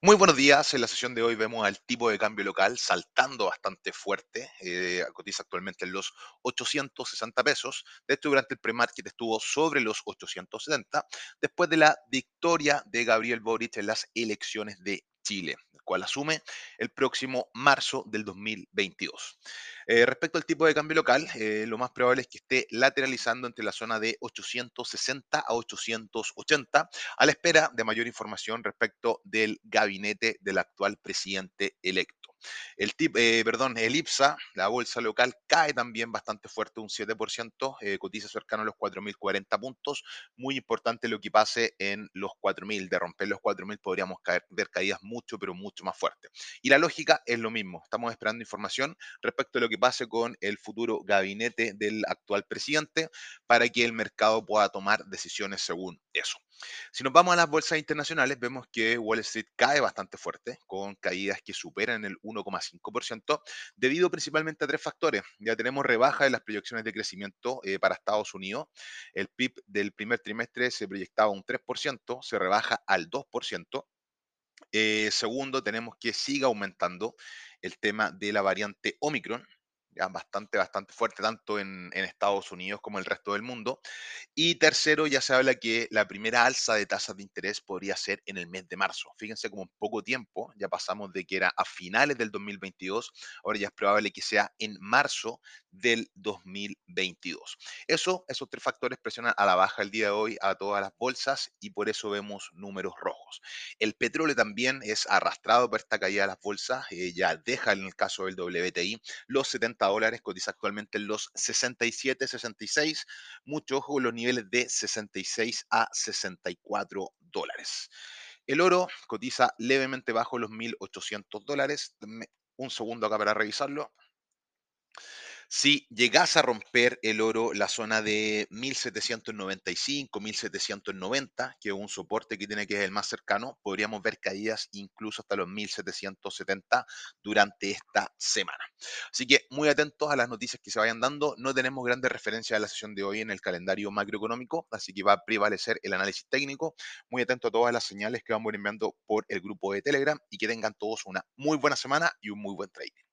Muy buenos días. En la sesión de hoy vemos al tipo de cambio local saltando bastante fuerte. eh, cotiza actualmente en los 860 pesos. De hecho, durante el pre-market estuvo sobre los 870 después de la victoria de Gabriel Boric en las elecciones de Chile, cual asume el próximo marzo del 2022. Eh, respecto al tipo de cambio local, eh, lo más probable es que esté lateralizando entre la zona de 860 a 880 a la espera de mayor información respecto del gabinete del actual presidente electo. El tip, eh, perdón, el IPSA, la bolsa local, cae también bastante fuerte, un 7%, eh, cotiza cercano a los 4.040 puntos. Muy importante lo que pase en los 4.000. De romper los 4.000 podríamos caer, ver caídas mucho, pero mucho más fuertes. Y la lógica es lo mismo. Estamos esperando información respecto a lo que pase con el futuro gabinete del actual presidente para que el mercado pueda tomar decisiones según eso. Si nos vamos a las bolsas internacionales, vemos que Wall Street cae bastante fuerte, con caídas que superan el 1,5%, debido principalmente a tres factores. Ya tenemos rebaja de las proyecciones de crecimiento eh, para Estados Unidos. El PIB del primer trimestre se proyectaba un 3%, se rebaja al 2%. Eh, segundo, tenemos que siga aumentando el tema de la variante Omicron, bastante, bastante fuerte, tanto en, en Estados Unidos como en el resto del mundo. Y tercero, ya se habla que la primera alza de tasas de interés podría ser en el mes de marzo. Fíjense como en poco tiempo, ya pasamos de que era a finales del 2022, ahora ya es probable que sea en marzo del 2022. Eso, esos tres factores presionan a la baja el día de hoy a todas las bolsas y por eso vemos números rojos. El petróleo también es arrastrado por esta caída de las bolsas, eh, ya deja en el caso del WTI los 70 dólares, cotiza actualmente en los 67, 66, mucho ojo con los niveles de 66 a 64 dólares. El oro cotiza levemente bajo los 1.800 dólares. Un segundo acá para revisarlo. Si llegase a romper el oro la zona de 1795, 1790, que es un soporte que tiene que ser el más cercano, podríamos ver caídas incluso hasta los 1770 durante esta semana. Así que muy atentos a las noticias que se vayan dando. No tenemos grandes referencias a la sesión de hoy en el calendario macroeconómico, así que va a prevalecer el análisis técnico. Muy atento a todas las señales que vamos enviando por el grupo de Telegram y que tengan todos una muy buena semana y un muy buen trading.